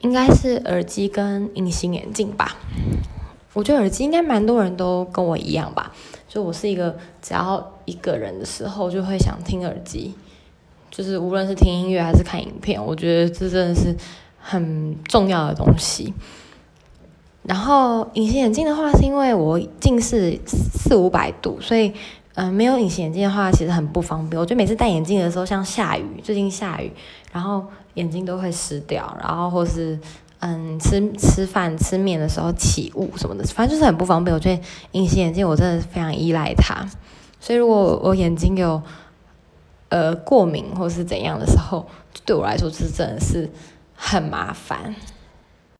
应该是耳机跟隐形眼镜吧。我觉得耳机应该蛮多人都跟我一样吧，就我是一个只要一个人的时候就会想听耳机，就是无论是听音乐还是看影片，我觉得这真的是很重要的东西。然后隐形眼镜的话，是因为我近视四五百度，所以嗯，没有隐形眼镜的话，其实很不方便。我觉得每次戴眼镜的时候，像下雨，最近下雨，然后眼睛都会湿掉，然后或是。嗯，吃吃饭吃面的时候起雾什么的，反正就是很不方便。我觉得隐形眼镜我真的非常依赖它，所以如果我眼睛有呃过敏或是怎样的时候，对我来说是真的是很麻烦。